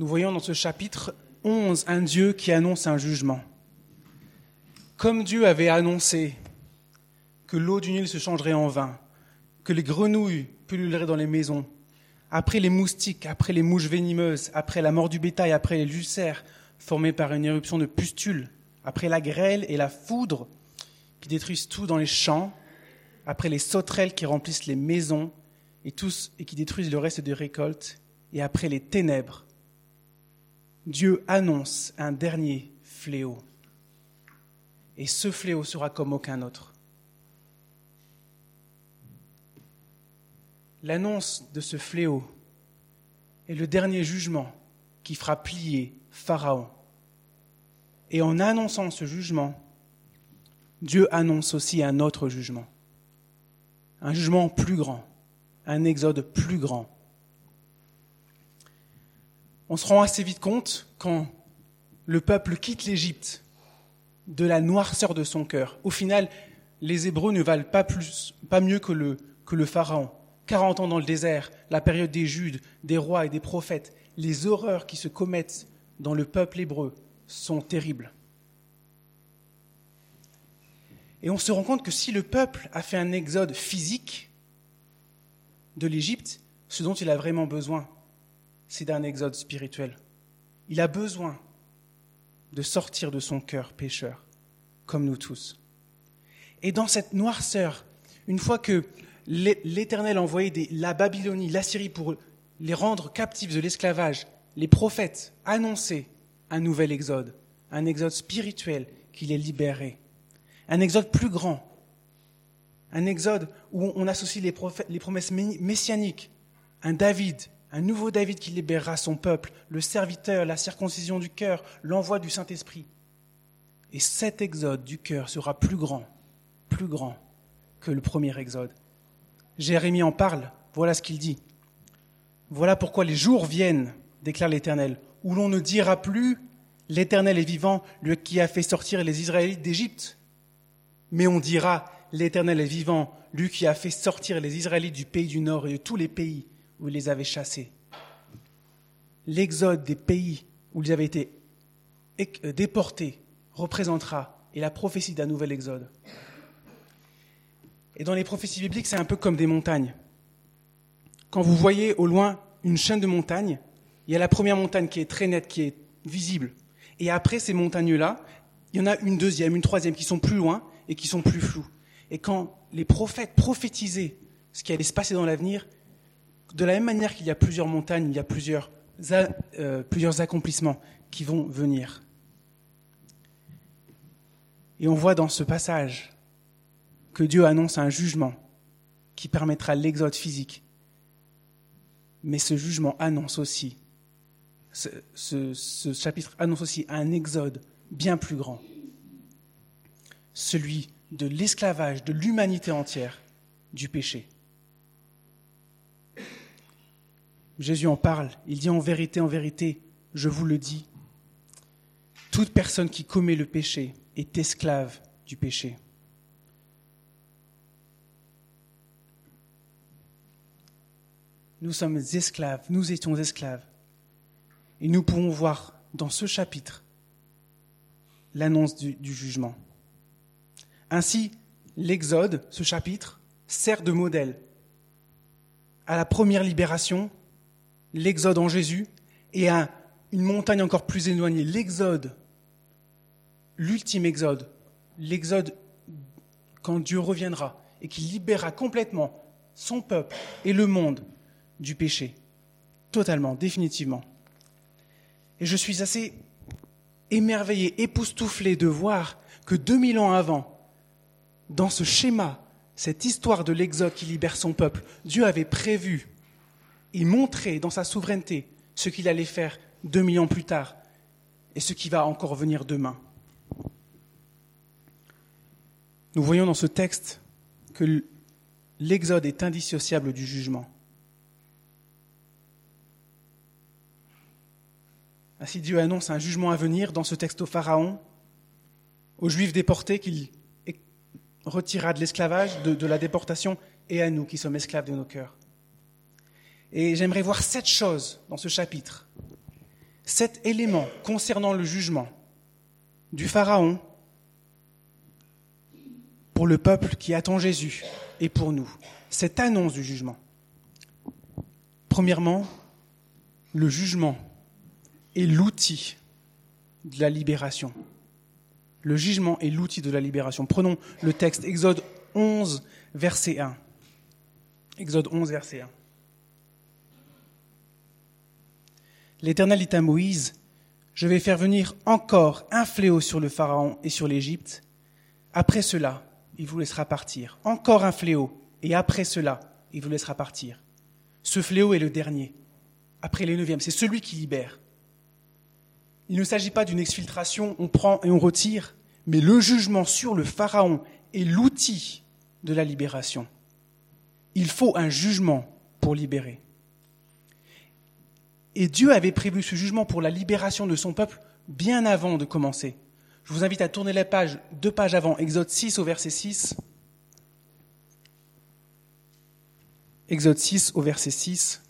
nous voyons dans ce chapitre 11 un Dieu qui annonce un jugement. Comme Dieu avait annoncé que l'eau du Nil se changerait en vin, que les grenouilles pulluleraient dans les maisons, après les moustiques, après les mouches venimeuses, après la mort du bétail, après les ulcères formés par une éruption de pustules, après la grêle et la foudre qui détruisent tout dans les champs, après les sauterelles qui remplissent les maisons et, tous, et qui détruisent le reste des récoltes, et après les ténèbres, Dieu annonce un dernier fléau. Et ce fléau sera comme aucun autre. L'annonce de ce fléau est le dernier jugement qui fera plier Pharaon. Et en annonçant ce jugement, Dieu annonce aussi un autre jugement. Un jugement plus grand, un exode plus grand. On se rend assez vite compte quand le peuple quitte l'Égypte de la noirceur de son cœur. Au final, les Hébreux ne valent pas, plus, pas mieux que le, que le Pharaon. 40 ans dans le désert, la période des Judes, des rois et des prophètes, les horreurs qui se commettent dans le peuple hébreu sont terribles. Et on se rend compte que si le peuple a fait un exode physique de l'Égypte, ce dont il a vraiment besoin, c'est d'un exode spirituel. Il a besoin de sortir de son cœur pécheur, comme nous tous. Et dans cette noirceur, une fois que l'Éternel a envoyé la Babylonie, l'Assyrie pour les rendre captifs de l'esclavage, les prophètes annonçaient un nouvel exode, un exode spirituel qui les libérait un exode plus grand, un exode où on associe les, les promesses messianiques, un David, un nouveau David qui libérera son peuple, le serviteur, la circoncision du cœur, l'envoi du Saint-Esprit. Et cet exode du cœur sera plus grand, plus grand que le premier exode. Jérémie en parle, voilà ce qu'il dit. Voilà pourquoi les jours viennent, déclare l'Éternel, où l'on ne dira plus L'Éternel est vivant, lui qui a fait sortir les Israélites d'Égypte mais on dira, l'Éternel est vivant, lui qui a fait sortir les Israélites du pays du Nord et de tous les pays où il les avait chassés. L'exode des pays où ils avaient été euh, déportés représentera et la prophétie d'un nouvel exode. Et dans les prophéties bibliques, c'est un peu comme des montagnes. Quand vous voyez au loin une chaîne de montagnes, il y a la première montagne qui est très nette, qui est visible. Et après ces montagnes-là, il y en a une deuxième, une troisième qui sont plus loin, et qui sont plus flous. Et quand les prophètes prophétisaient ce qui allait se passer dans l'avenir, de la même manière qu'il y a plusieurs montagnes, il y a plusieurs, euh, plusieurs accomplissements qui vont venir. Et on voit dans ce passage que Dieu annonce un jugement qui permettra l'exode physique. Mais ce jugement annonce aussi, ce chapitre annonce aussi un exode bien plus grand celui de l'esclavage de l'humanité entière du péché. Jésus en parle, il dit en vérité, en vérité, je vous le dis, toute personne qui commet le péché est esclave du péché. Nous sommes esclaves, nous étions esclaves. Et nous pouvons voir dans ce chapitre l'annonce du, du jugement. Ainsi, l'Exode, ce chapitre, sert de modèle à la première libération, l'Exode en Jésus, et à une montagne encore plus éloignée, l'Exode, l'ultime Exode, l'Exode quand Dieu reviendra et qu'il libérera complètement son peuple et le monde du péché, totalement, définitivement. Et je suis assez émerveillé, époustouflé de voir que 2000 ans avant, dans ce schéma, cette histoire de l'Exode qui libère son peuple, Dieu avait prévu et montré dans sa souveraineté ce qu'il allait faire deux mille ans plus tard et ce qui va encore venir demain. Nous voyons dans ce texte que l'Exode est indissociable du jugement. Ainsi Dieu annonce un jugement à venir dans ce texte au Pharaon, aux Juifs déportés qu'il retirera de l'esclavage, de, la déportation, et à nous qui sommes esclaves de nos cœurs. Et j'aimerais voir sept choses dans ce chapitre Cet élément concernant le jugement du Pharaon pour le peuple qui attend Jésus et pour nous, cette annonce du jugement. Premièrement, le jugement est l'outil de la libération. Le jugement est l'outil de la libération. Prenons le texte Exode 11, verset 1. Exode 11, verset 1. L'Éternel dit à Moïse, je vais faire venir encore un fléau sur le Pharaon et sur l'Égypte. Après cela, il vous laissera partir. Encore un fléau, et après cela, il vous laissera partir. Ce fléau est le dernier, après les neuvièmes. C'est celui qui libère. Il ne s'agit pas d'une exfiltration, on prend et on retire, mais le jugement sur le Pharaon est l'outil de la libération. Il faut un jugement pour libérer. Et Dieu avait prévu ce jugement pour la libération de son peuple bien avant de commencer. Je vous invite à tourner la page, deux pages avant, Exode 6 au verset 6. Exode 6 au verset 6.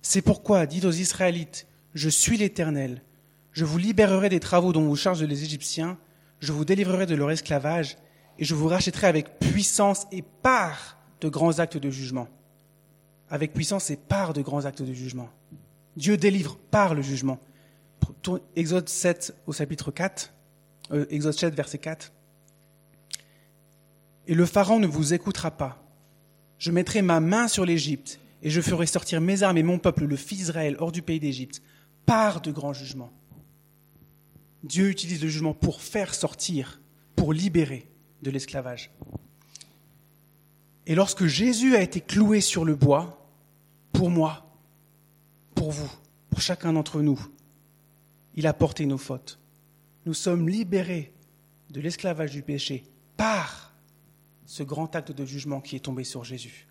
C'est pourquoi, dit aux Israélites, je suis l'Éternel, je vous libérerai des travaux dont vous chargent les Égyptiens, je vous délivrerai de leur esclavage, et je vous rachèterai avec puissance et par de grands actes de jugement. Avec puissance et par de grands actes de jugement. Dieu délivre par le jugement. Exode 7 au chapitre 4, euh, Exode 7 verset 4. Et le Pharaon ne vous écoutera pas. Je mettrai ma main sur l'Égypte et je ferai sortir mes armes et mon peuple, le fils d'Israël, hors du pays d'Égypte, par de grands jugements. Dieu utilise le jugement pour faire sortir, pour libérer de l'esclavage. Et lorsque Jésus a été cloué sur le bois, pour moi, pour vous, pour chacun d'entre nous, il a porté nos fautes. Nous sommes libérés de l'esclavage du péché par ce grand acte de jugement qui est tombé sur Jésus.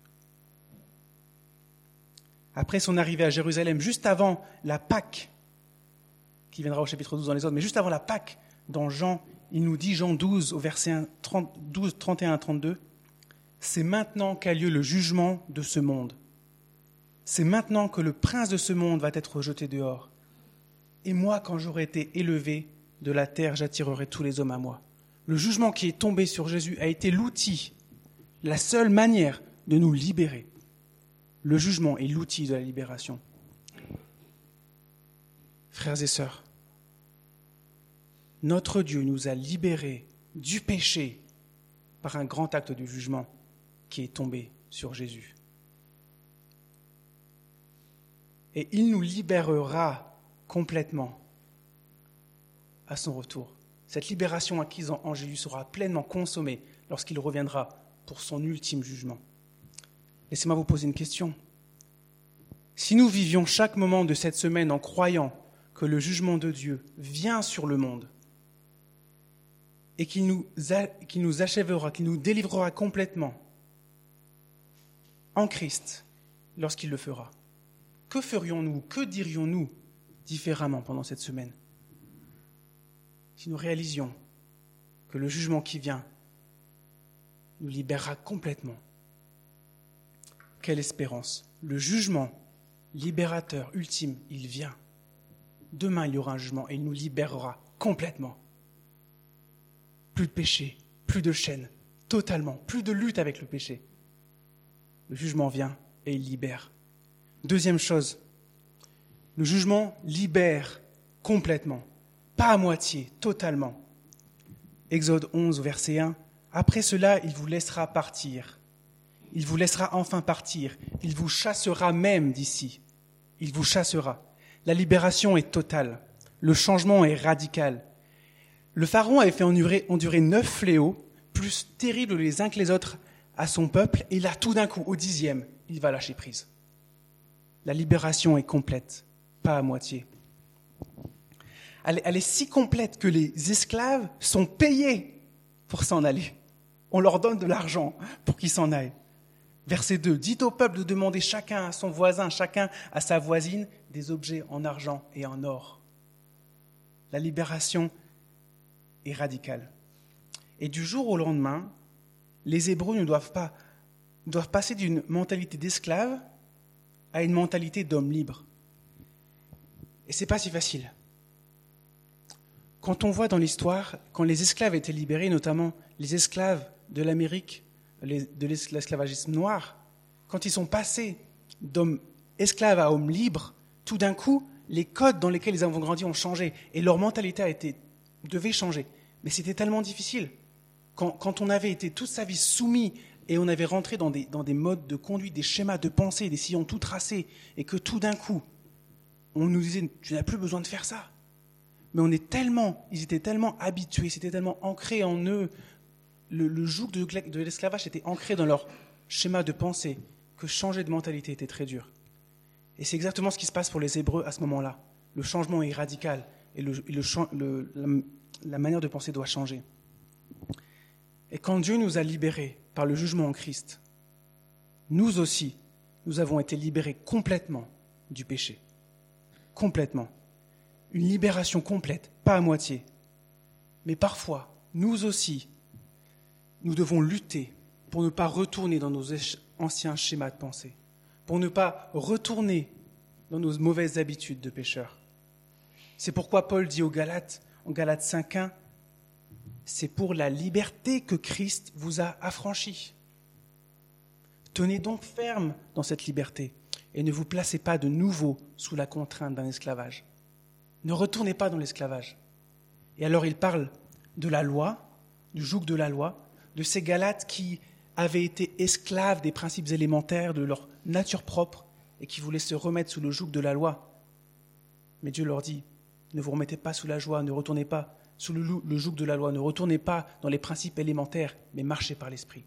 Après son arrivée à Jérusalem, juste avant la Pâque, qui viendra au chapitre 12 dans les autres, mais juste avant la Pâque, dans Jean, il nous dit, Jean 12, au verset 12, 31 à 32, c'est maintenant qu'a lieu le jugement de ce monde. C'est maintenant que le prince de ce monde va être rejeté dehors. Et moi, quand j'aurai été élevé de la terre, j'attirerai tous les hommes à moi. Le jugement qui est tombé sur Jésus a été l'outil, la seule manière de nous libérer. Le jugement est l'outil de la libération. Frères et sœurs, notre Dieu nous a libérés du péché par un grand acte de jugement qui est tombé sur Jésus. Et il nous libérera complètement à son retour. Cette libération acquise en Jésus sera pleinement consommée lorsqu'il reviendra pour son ultime jugement. Laissez-moi vous poser une question. Si nous vivions chaque moment de cette semaine en croyant que le jugement de Dieu vient sur le monde, et qui nous, nous achèvera, qui nous délivrera complètement en Christ lorsqu'il le fera. Que ferions-nous, que dirions-nous différemment pendant cette semaine si nous réalisions que le jugement qui vient nous libérera complètement Quelle espérance Le jugement libérateur ultime, il vient. Demain, il y aura un jugement et il nous libérera complètement plus de péché, plus de chaînes, totalement, plus de lutte avec le péché. Le jugement vient et il libère. Deuxième chose, le jugement libère complètement, pas à moitié, totalement. Exode 11, verset 1. Après cela, il vous laissera partir. Il vous laissera enfin partir. Il vous chassera même d'ici. Il vous chassera. La libération est totale. Le changement est radical. Le Pharaon avait fait endurer, neuf fléaux, plus terribles les uns que les autres, à son peuple, et là, tout d'un coup, au dixième, il va lâcher prise. La libération est complète, pas à moitié. Elle, est si complète que les esclaves sont payés pour s'en aller. On leur donne de l'argent pour qu'ils s'en aillent. Verset 2. Dites au peuple de demander chacun à son voisin, chacun à sa voisine, des objets en argent et en or. La libération et radical. Et du jour au lendemain, les Hébreux ne doivent pas doivent passer d'une mentalité d'esclave à une mentalité d'homme libre. Et c'est pas si facile. Quand on voit dans l'histoire, quand les esclaves étaient libérés, notamment les esclaves de l'Amérique, de l'esclavagisme noir, quand ils sont passés d'hommes esclaves à hommes libres, tout d'un coup, les codes dans lesquels ils ont grandi ont changé et leur mentalité a été, devait changer. Mais c'était tellement difficile. Quand, quand, on avait été toute sa vie soumis et on avait rentré dans des, dans des modes de conduite, des schémas de pensée, des sillons tout tracés, et que tout d'un coup, on nous disait, tu n'as plus besoin de faire ça. Mais on est tellement, ils étaient tellement habitués, c'était tellement ancré en eux, le, joug de, l'esclavage était ancré dans leur schéma de pensée, que changer de mentalité était très dur. Et c'est exactement ce qui se passe pour les Hébreux à ce moment-là. Le changement est radical et la manière de penser doit changer. Et quand Dieu nous a libérés par le jugement en Christ, nous aussi, nous avons été libérés complètement du péché. Complètement. Une libération complète, pas à moitié. Mais parfois, nous aussi, nous devons lutter pour ne pas retourner dans nos anciens schémas de pensée, pour ne pas retourner dans nos mauvaises habitudes de pécheurs. C'est pourquoi Paul dit aux Galates, en Galates 5.1, c'est pour la liberté que Christ vous a affranchi. Tenez donc ferme dans cette liberté et ne vous placez pas de nouveau sous la contrainte d'un esclavage. Ne retournez pas dans l'esclavage. Et alors il parle de la loi, du joug de la loi, de ces Galates qui avaient été esclaves des principes élémentaires de leur nature propre et qui voulaient se remettre sous le joug de la loi. Mais Dieu leur dit, ne vous remettez pas sous la joie, ne retournez pas sous le, joug de la loi, ne retournez pas dans les principes élémentaires, mais marchez par l'Esprit.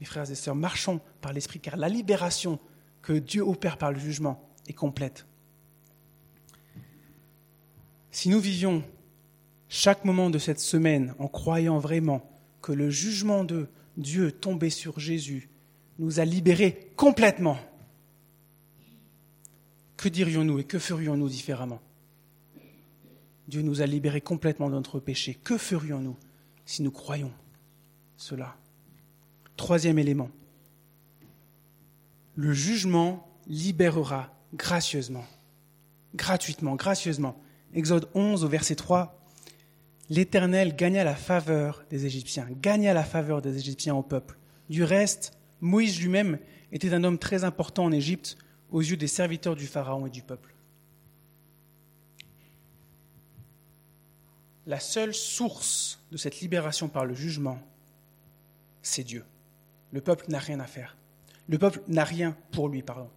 Mes frères et sœurs, marchons par l'Esprit, car la libération que Dieu opère par le jugement est complète. Si nous vivions chaque moment de cette semaine en croyant vraiment que le jugement de Dieu tombé sur Jésus nous a libérés complètement, que dirions-nous et que ferions-nous différemment? Dieu nous a libérés complètement de notre péché. Que ferions-nous si nous croyons cela? Troisième élément. Le jugement libérera gracieusement, gratuitement, gracieusement. Exode 11 au verset 3. L'Éternel gagna la faveur des Égyptiens, gagna la faveur des Égyptiens au peuple. Du reste, Moïse lui-même était un homme très important en Égypte aux yeux des serviteurs du Pharaon et du peuple. La seule source de cette libération par le jugement, c'est Dieu. Le peuple n'a rien à faire. Le peuple n'a rien pour lui, pardon.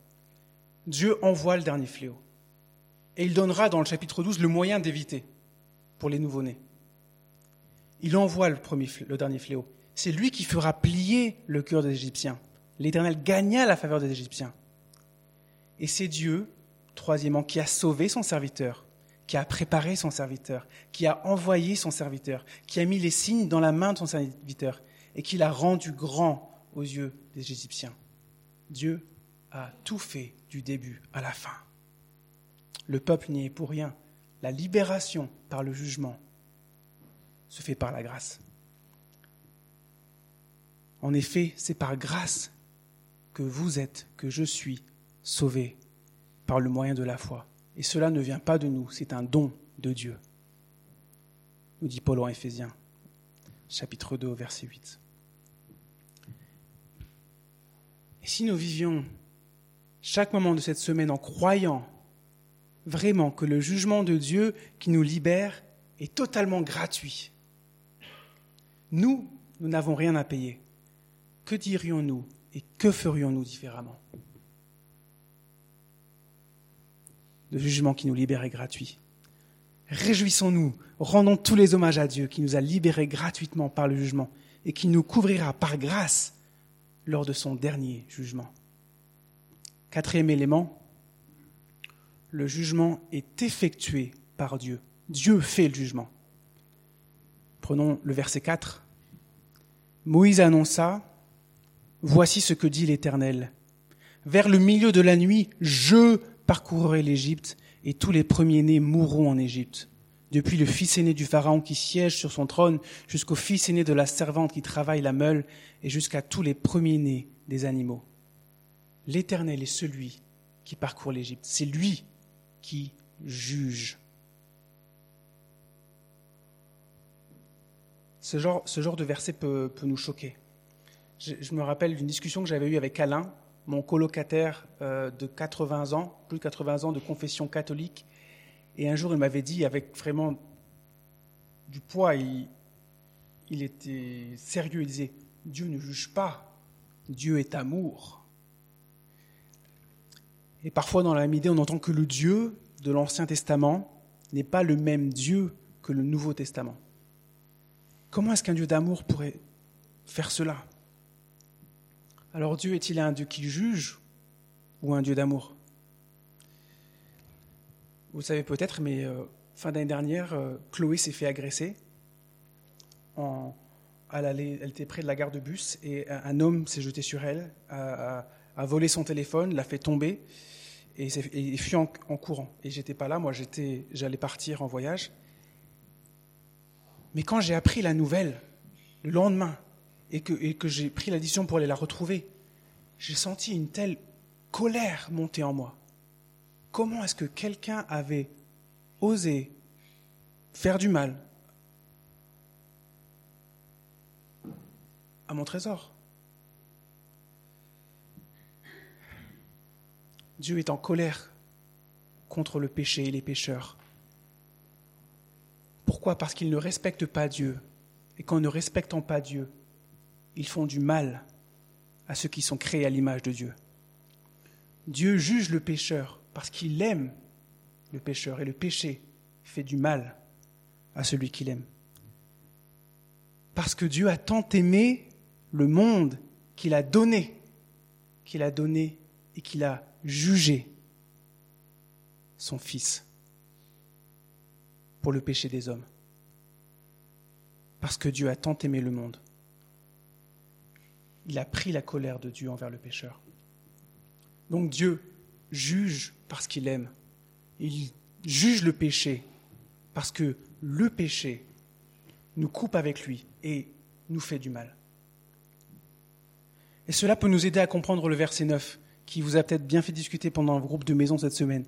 Dieu envoie le dernier fléau. Et il donnera dans le chapitre 12 le moyen d'éviter pour les nouveau-nés. Il envoie le, le dernier fléau. C'est lui qui fera plier le cœur des Égyptiens. L'Éternel gagna la faveur des Égyptiens. Et c'est Dieu, troisièmement, qui a sauvé son serviteur, qui a préparé son serviteur, qui a envoyé son serviteur, qui a mis les signes dans la main de son serviteur et qui l'a rendu grand aux yeux des Égyptiens. Dieu a tout fait du début à la fin. Le peuple n'y est pour rien. La libération par le jugement se fait par la grâce. En effet, c'est par grâce que vous êtes, que je suis sauvé par le moyen de la foi. Et cela ne vient pas de nous, c'est un don de Dieu. Nous dit Paul en Éphésiens, chapitre 2, verset 8. Et si nous vivions chaque moment de cette semaine en croyant vraiment que le jugement de Dieu qui nous libère est totalement gratuit, nous, nous n'avons rien à payer. Que dirions-nous et que ferions-nous différemment? Le jugement qui nous libère est gratuit. Réjouissons-nous, rendons tous les hommages à Dieu qui nous a libérés gratuitement par le jugement et qui nous couvrira par grâce lors de son dernier jugement. Quatrième élément, le jugement est effectué par Dieu. Dieu fait le jugement. Prenons le verset 4. Moïse annonça, Voici ce que dit l'Éternel. Vers le milieu de la nuit, je parcourrai l'Égypte, et tous les premiers-nés mourront en Égypte, depuis le fils aîné du Pharaon qui siège sur son trône, jusqu'au fils aîné de la servante qui travaille la meule, et jusqu'à tous les premiers-nés des animaux. L'Éternel est celui qui parcourt l'Égypte. C'est lui qui juge. Ce genre, de verset peut, nous choquer. Je me rappelle d'une discussion que j'avais eue avec Alain, mon colocataire euh, de 80 ans, plus de 80 ans de confession catholique. Et un jour, il m'avait dit, avec vraiment du poids, il, il était sérieux, il disait, Dieu ne juge pas, Dieu est amour. Et parfois, dans la même idée, on entend que le Dieu de l'Ancien Testament n'est pas le même Dieu que le Nouveau Testament. Comment est-ce qu'un Dieu d'amour pourrait faire cela? Alors Dieu est-il un Dieu qui juge ou un Dieu d'amour? Vous savez peut-être, mais euh, fin d'année dernière, euh, Chloé s'est fait agresser. Elle, était près de la gare de bus et un, homme s'est jeté sur elle, a, volé son téléphone, l'a fait tomber et, et fut en, en courant. Et j'étais pas là, moi j'allais partir en voyage. Mais quand j'ai appris la nouvelle, le lendemain, et que, j'ai pris la décision pour aller la retrouver, j'ai senti une telle colère monter en moi. Comment est-ce que quelqu'un avait osé faire du mal à mon trésor? Dieu est en colère contre le péché et les pécheurs. Pourquoi? Parce qu'ils ne respectent pas Dieu. Et qu'en ne respectant pas Dieu, ils font du mal à ceux qui sont créés à l'image de Dieu. Dieu juge le pécheur parce qu'il aime le pécheur et le péché fait du mal à celui qu'il aime. Parce que Dieu a tant aimé le monde qu'il a donné, qu'il a donné et qu'il a jugé son Fils pour le péché des hommes. Parce que Dieu a tant aimé le monde. Il a pris la colère de Dieu envers le pécheur. Donc Dieu juge parce qu'il aime. Il juge le péché parce que le péché nous coupe avec lui et nous fait du mal. Et cela peut nous aider à comprendre le verset 9 qui vous a peut-être bien fait discuter pendant le groupe de maison cette semaine.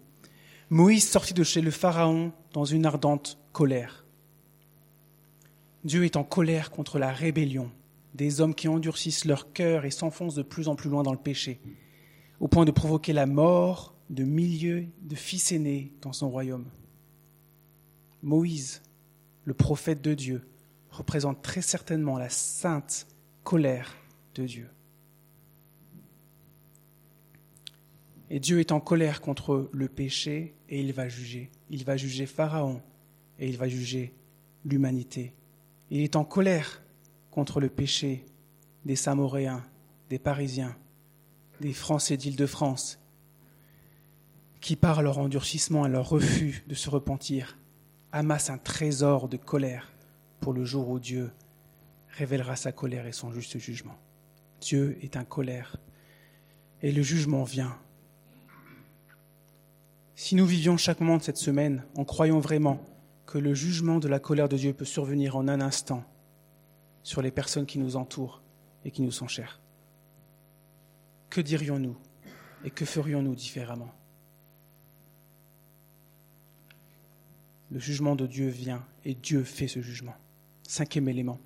Moïse sortit de chez le Pharaon dans une ardente colère. Dieu est en colère contre la rébellion des hommes qui endurcissent leur cœur et s'enfoncent de plus en plus loin dans le péché, au point de provoquer la mort de milliers de fils aînés dans son royaume. Moïse, le prophète de Dieu, représente très certainement la sainte colère de Dieu. Et Dieu est en colère contre le péché et il va juger. Il va juger Pharaon et il va juger l'humanité. Il est en colère contre le péché des Samoréens, des Parisiens, des Français d'Île-de-France, qui par leur endurcissement et leur refus de se repentir, amassent un trésor de colère pour le jour où Dieu révélera sa colère et son juste jugement. Dieu est en colère et le jugement vient si nous vivions chaque moment de cette semaine en croyant vraiment que le jugement de la colère de Dieu peut survenir en un instant sur les personnes qui nous entourent et qui nous sont chères, que dirions-nous et que ferions-nous différemment? Le jugement de Dieu vient et Dieu fait ce jugement. Cinquième élément.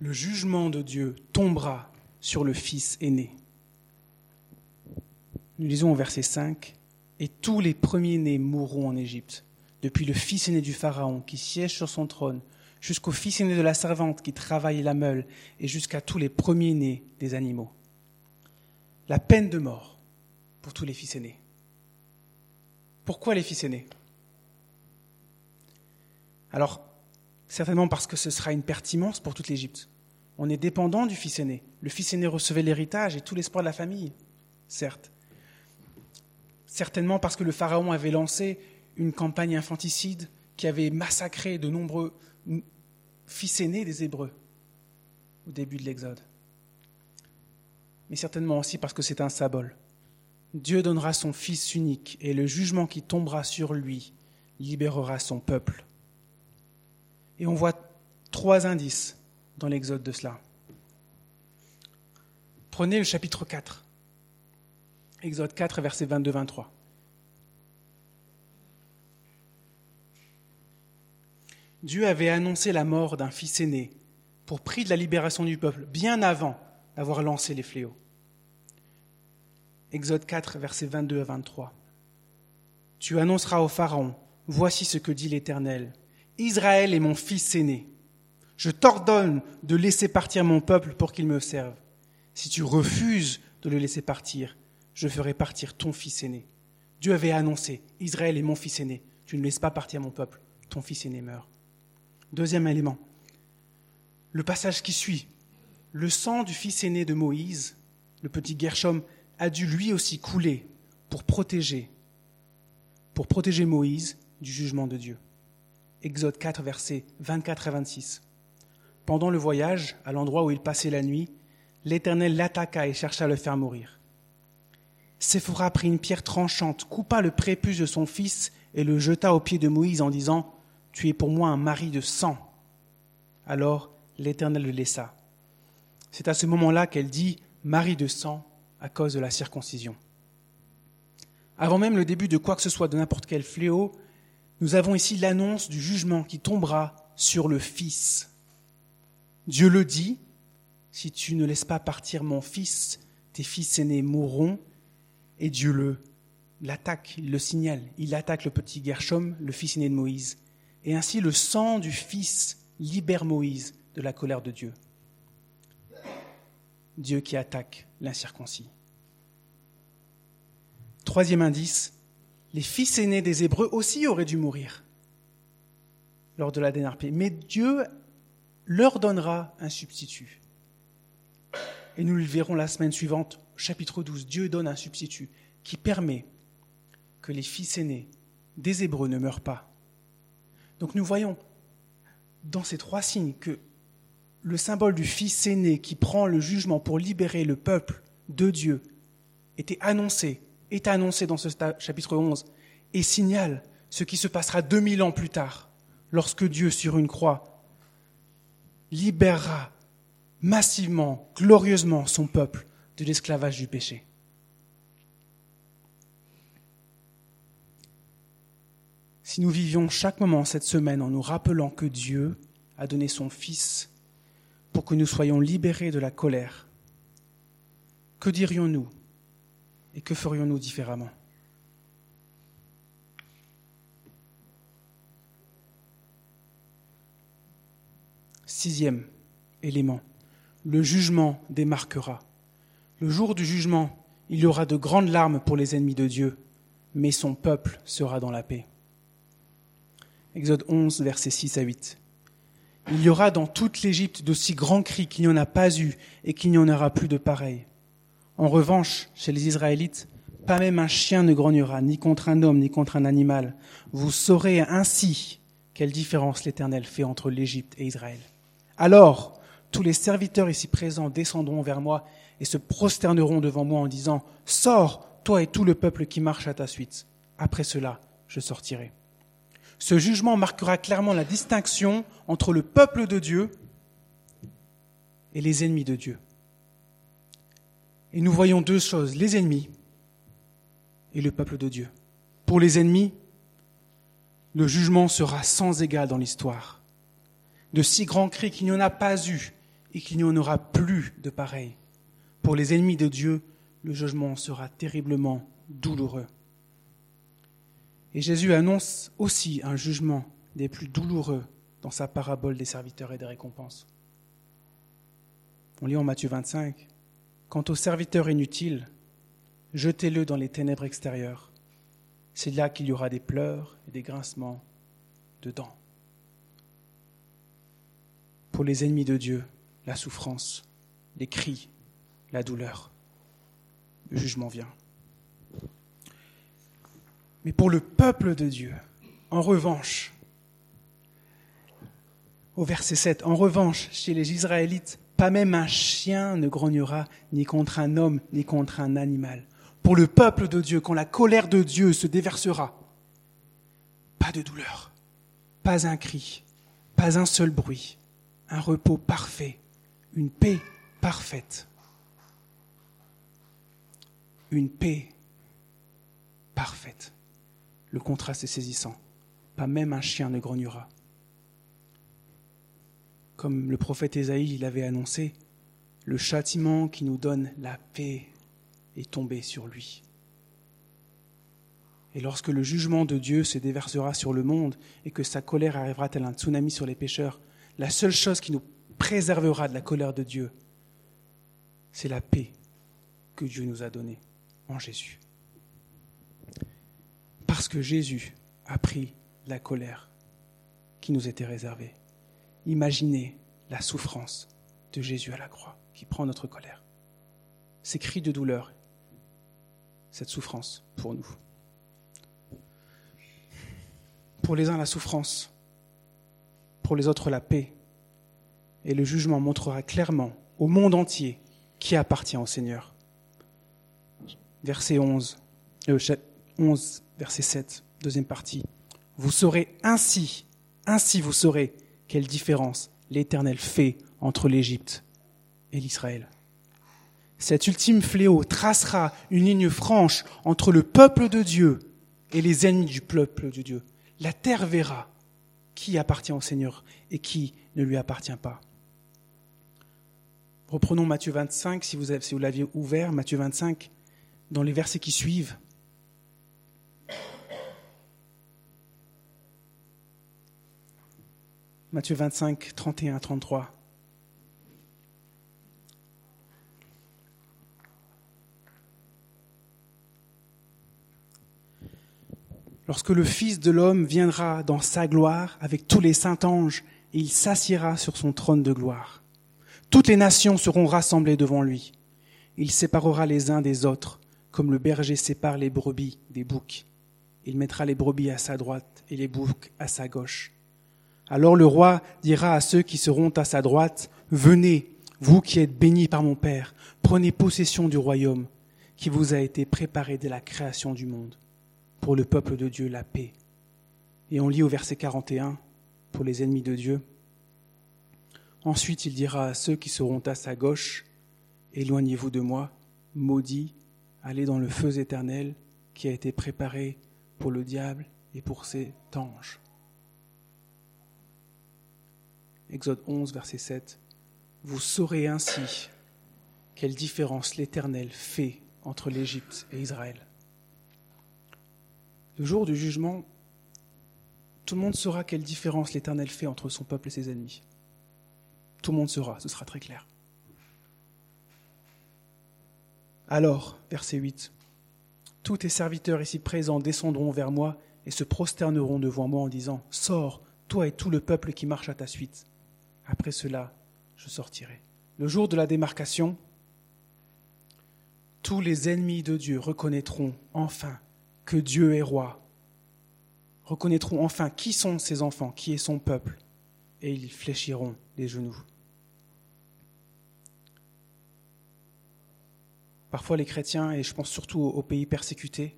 Le jugement de Dieu tombera sur le Fils aîné. Nous lisons au verset 5 et tous les premiers-nés mourront en Égypte, depuis le fils aîné du Pharaon qui siège sur son trône, jusqu'au fils aîné de la servante qui travaille la meule, et jusqu'à tous les premiers-nés des animaux. La peine de mort pour tous les fils aînés. Pourquoi les fils aînés? Alors, certainement parce que ce sera une pertinence pour toute l'Égypte. On est dépendant du fils aîné. Le fils aîné recevait l'héritage et tout l'espoir de la famille, certes certainement parce que le Pharaon avait lancé une campagne infanticide qui avait massacré de nombreux fils aînés des Hébreux au début de l'Exode. Mais certainement aussi parce que c'est un symbole. Dieu donnera son Fils unique et le jugement qui tombera sur lui libérera son peuple. Et on voit trois indices dans l'Exode de cela. Prenez le chapitre 4. Exode 4, versets 22-23. Dieu avait annoncé la mort d'un fils aîné pour prix de la libération du peuple, bien avant d'avoir lancé les fléaux. Exode 4, versets 22 à 23. Tu annonceras au Pharaon, Voici ce que dit l'Éternel. Israël est mon fils aîné. Je t'ordonne de laisser partir mon peuple pour qu'il me serve. Si tu refuses de le laisser partir, je ferai partir ton fils aîné. Dieu avait annoncé, Israël est mon fils aîné. Tu ne laisses pas partir mon peuple, ton fils aîné meurt. Deuxième élément, le passage qui suit. Le sang du fils aîné de Moïse, le petit Gershom, a dû lui aussi couler pour protéger, pour protéger Moïse du jugement de Dieu. Exode 4, versets 24 à 26. Pendant le voyage, à l'endroit où il passait la nuit, l'Éternel l'attaqua et chercha à le faire mourir. Séphora prit une pierre tranchante, coupa le prépuce de son fils et le jeta aux pieds de Moïse en disant Tu es pour moi un mari de sang. Alors l'Éternel le laissa. C'est à ce moment-là qu'elle dit mari de sang à cause de la circoncision. Avant même le début de quoi que ce soit, de n'importe quel fléau, nous avons ici l'annonce du jugement qui tombera sur le Fils. Dieu le dit, si tu ne laisses pas partir mon Fils, tes fils aînés mourront, et Dieu le l'attaque, il le signale, il attaque le petit Gershom, le fils aîné de Moïse, et ainsi le sang du Fils libère Moïse de la colère de Dieu. Dieu qui attaque l'incirconcis. Troisième indice, les fils aînés des Hébreux aussi auraient dû mourir lors de la dernière. Mais Dieu leur donnera un substitut. Et nous le verrons la semaine suivante, chapitre 12. Dieu donne un substitut qui permet que les fils aînés des Hébreux ne meurent pas. Donc nous voyons dans ces trois signes que le symbole du fils aîné qui prend le jugement pour libérer le peuple de Dieu était annoncé, est annoncé dans ce chapitre 11 et signale ce qui se passera 2000 ans plus tard, lorsque Dieu, sur une croix, libérera massivement, glorieusement son peuple de l'esclavage du péché. Si nous vivions chaque moment cette semaine en nous rappelant que Dieu a donné son Fils pour que nous soyons libérés de la colère, que dirions-nous et que ferions-nous différemment? Sixième élément, le jugement démarquera. Le jour du jugement, il y aura de grandes larmes pour les ennemis de Dieu, mais son peuple sera dans la paix. Exode 11, versets 6 à 8. Il y aura dans toute l'Égypte d'aussi grands cris qu'il n'y en a pas eu et qu'il n'y en aura plus de pareils. En revanche, chez les Israélites, pas même un chien ne grognera, ni contre un homme, ni contre un animal. Vous saurez ainsi quelle différence l'Éternel fait entre l'Égypte et Israël. Alors, tous les serviteurs ici présents descendront vers moi et se prosterneront devant moi en disant, Sors, toi et tout le peuple qui marche à ta suite. Après cela, je sortirai. Ce jugement marquera clairement la distinction entre le peuple de Dieu et les ennemis de Dieu. Et nous voyons deux choses, les ennemis et le peuple de Dieu. Pour les ennemis, le jugement sera sans égal dans l'histoire. De si grands cris qu'il n'y en a pas eu et qu'il n'y en aura plus de pareils. Pour les ennemis de Dieu, le jugement sera terriblement douloureux. Et Jésus annonce aussi un jugement des plus douloureux dans sa parabole des serviteurs et des récompenses. On lit en Matthieu 25, Quant aux serviteurs inutiles, jetez-le dans les ténèbres extérieures. C'est là qu'il y aura des pleurs et des grincements de dents. Pour les ennemis de Dieu, la souffrance, les cris, la douleur. Le jugement vient. Mais pour le peuple de Dieu, en revanche, au verset 7, en revanche, chez les Israélites, pas même un chien ne grognera ni contre un homme ni contre un animal. Pour le peuple de Dieu, quand la colère de Dieu se déversera, pas de douleur, pas un cri, pas un seul bruit, un repos parfait, une paix parfaite. Une paix parfaite. Le contraste est saisissant. Pas même un chien ne grognera. comme le prophète Ésaïe l'avait annoncé, le châtiment qui nous donne la paix est tombé sur lui. Et lorsque le jugement de Dieu se déversera sur le monde et que sa colère arrivera tel un tsunami sur les pécheurs, la seule chose qui nous préservera de la colère de Dieu, c'est la paix que Dieu nous a donnée en Jésus. Parce que Jésus a pris la colère qui nous était réservée. Imaginez la souffrance de Jésus à la croix qui prend notre colère. Ces cris de douleur, cette souffrance pour nous. Pour les uns, la souffrance, pour les autres, la paix. Et le jugement montrera clairement au monde entier qui appartient au Seigneur. Verset 11, 11 verset 7, deuxième partie. Vous saurez ainsi, ainsi vous saurez quelle différence l'Éternel fait entre l'Égypte et l'Israël. Cet ultime fléau tracera une ligne franche entre le peuple de Dieu et les ennemis du peuple de Dieu la terre verra qui appartient au Seigneur et qui ne lui appartient pas. Reprenons Matthieu 25, si vous, si vous l'aviez ouvert, Matthieu 25, dans les versets qui suivent. Matthieu 25, 31, 33. lorsque le Fils de l'homme viendra dans sa gloire avec tous les saints anges, il s'assiera sur son trône de gloire. Toutes les nations seront rassemblées devant lui. Il séparera les uns des autres, comme le berger sépare les brebis des boucs. Il mettra les brebis à sa droite et les boucs à sa gauche. Alors le roi dira à ceux qui seront à sa droite, Venez, vous qui êtes bénis par mon Père, prenez possession du royaume qui vous a été préparé dès la création du monde pour le peuple de Dieu la paix. Et on lit au verset 41, pour les ennemis de Dieu. Ensuite il dira à ceux qui seront à sa gauche, Éloignez-vous de moi, maudits, allez dans le feu éternel qui a été préparé pour le diable et pour ses anges. Exode 11, verset 7. Vous saurez ainsi quelle différence l'Éternel fait entre l'Égypte et Israël. Le jour du jugement, tout le monde saura quelle différence l'Éternel fait entre son peuple et ses ennemis. Tout le monde saura, ce sera très clair. Alors, verset 8, tous tes serviteurs ici présents descendront vers moi et se prosterneront devant moi en disant, Sors, toi et tout le peuple qui marche à ta suite. Après cela, je sortirai. Le jour de la démarcation, tous les ennemis de Dieu reconnaîtront enfin que Dieu est roi, reconnaîtront enfin qui sont ses enfants, qui est son peuple, et ils fléchiront les genoux. Parfois les chrétiens, et je pense surtout aux pays persécutés,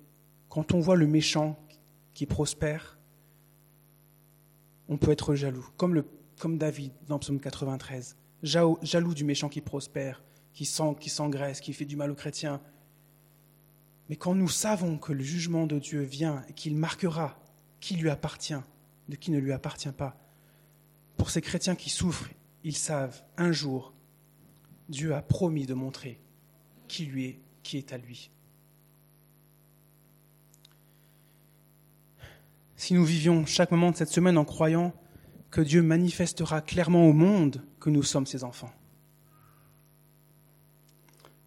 quand on voit le méchant qui prospère, on peut être jaloux, comme, le, comme David dans Psaume 93, jaloux du méchant qui prospère, qui s'engraisse, qui fait du mal aux chrétiens, mais quand nous savons que le jugement de Dieu vient et qu'il marquera qui lui appartient, de qui ne lui appartient pas, pour ces chrétiens qui souffrent, ils savent un jour, Dieu a promis de montrer qui lui est, qui est à lui. Si nous vivions chaque moment de cette semaine en croyant que Dieu manifestera clairement au monde que nous sommes ses enfants,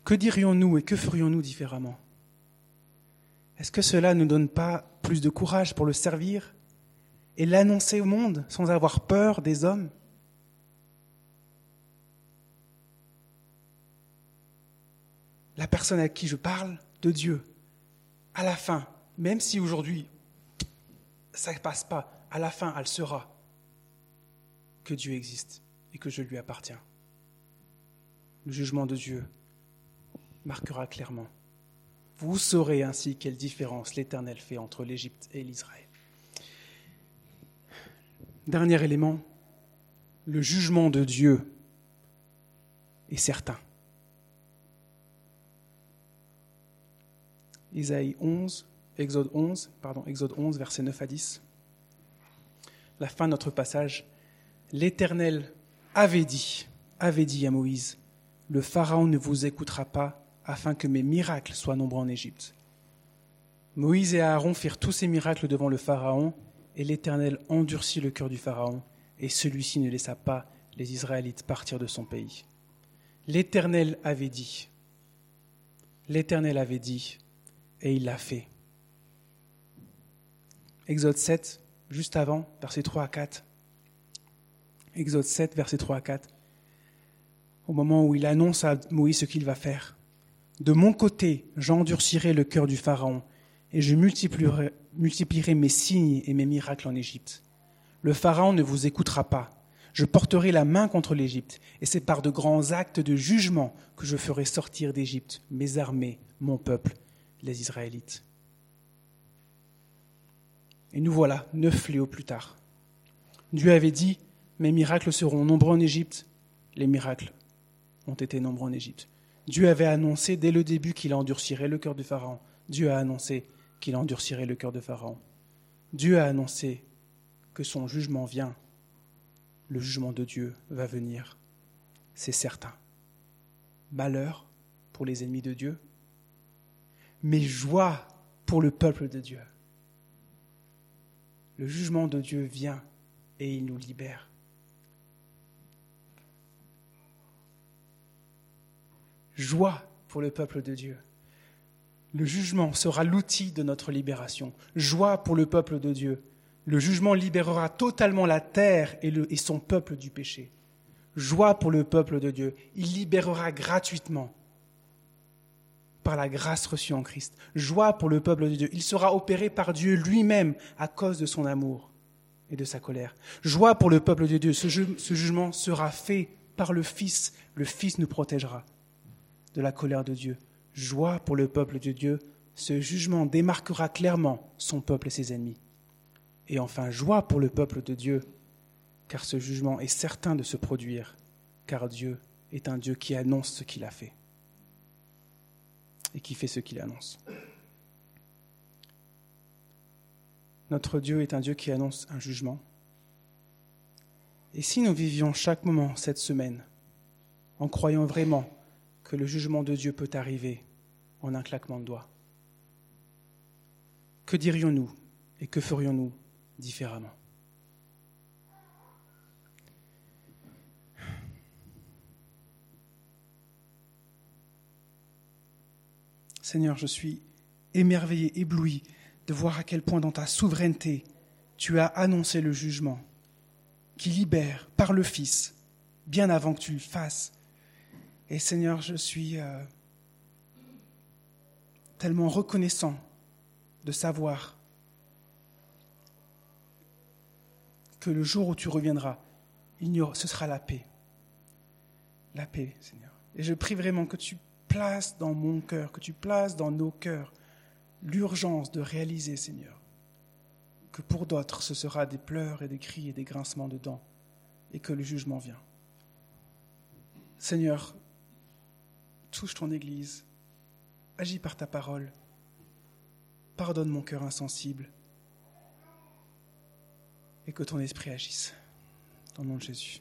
que dirions-nous et que ferions-nous différemment? Est-ce que cela ne donne pas plus de courage pour le servir et l'annoncer au monde sans avoir peur des hommes? La personne à qui je parle de Dieu, à la fin, même si aujourd'hui ça ne passe pas, à la fin elle sera que Dieu existe et que je lui appartiens. Le jugement de Dieu marquera clairement vous saurez ainsi quelle différence l'Éternel fait entre l'Égypte et l'Israël. Dernier élément, le jugement de Dieu est certain. Isaïe 11, Exode 11, pardon, Exode 11, versets 9 à 10. La fin de notre passage. L'Éternel avait dit, avait dit à Moïse, le Pharaon ne vous écoutera pas afin que mes miracles soient nombreux en Égypte. Moïse et Aaron firent tous ces miracles devant le Pharaon, et l'Éternel endurcit le cœur du Pharaon, et celui-ci ne laissa pas les Israélites partir de son pays. L'Éternel avait dit, l'Éternel avait dit, et il l'a fait. Exode 7, juste avant, versets 3 à 4. Exode 7, versets 3 à 4. Au moment où il annonce à Moïse ce qu'il va faire. De mon côté, j'endurcirai le cœur du Pharaon et je multiplierai, mes signes et mes miracles en Égypte. Le Pharaon ne vous écoutera pas. Je porterai la main contre l'Égypte, et c'est par de grands actes de jugement que je ferai sortir d'Égypte mes armées, mon peuple, les Israélites. Et nous voilà, neuf fléaux plus tard. Dieu avait dit, mes miracles seront nombreux en Égypte. Les miracles ont été nombreux en Égypte. Dieu avait annoncé dès le début qu'il endurcirait le cœur du Pharaon. Dieu a annoncé qu'il endurcirait le cœur de Pharaon. Dieu a annoncé que son jugement vient. Le jugement de Dieu va venir. C'est certain. Malheur pour les ennemis de Dieu, mais joie pour le peuple de Dieu. Le jugement de Dieu vient et il nous libère. Joie pour le peuple de Dieu. Le jugement sera l'outil de notre libération. Joie pour le peuple de Dieu. Le jugement libérera totalement la terre et, son peuple du péché. Joie pour le peuple de Dieu. Il libérera gratuitement par la grâce reçue en Christ. Joie pour le peuple de Dieu. Il sera opéré par Dieu lui-même à cause de son amour et de sa colère. Joie pour le peuple de Dieu. Ce jugement sera fait par le Fils. Le Fils nous protégera de la colère de Dieu joie pour le peuple de Dieu, ce jugement démarquera clairement son peuple et ses ennemis. Et enfin, joie pour le peuple de Dieu, car ce jugement est certain de se produire, car Dieu est un Dieu qui annonce ce qu'il a fait et qui fait ce qu'il annonce. Notre Dieu est un Dieu qui annonce un jugement. Et si nous vivions chaque moment cette semaine en croyant vraiment que le jugement de Dieu peut arriver en un claquement de doigts. Que dirions-nous et que ferions-nous différemment? Seigneur, je suis émerveillé, ébloui de voir à quel point dans ta souveraineté, tu as annoncé le jugement qui libère par le Fils, bien avant que tu le fasses, et Seigneur, je suis euh, tellement reconnaissant de savoir que le jour où tu reviendras, ce sera la paix. La paix, Seigneur. Et je prie vraiment que tu places dans mon cœur, que tu places dans nos cœurs l'urgence de réaliser, Seigneur, que pour d'autres ce sera des pleurs et des cris et des grincements de dents, et que le jugement vient. Seigneur, touche ton Église, agis par ta parole, pardonne mon cœur insensible et que ton esprit agisse. Dans le nom de Jésus.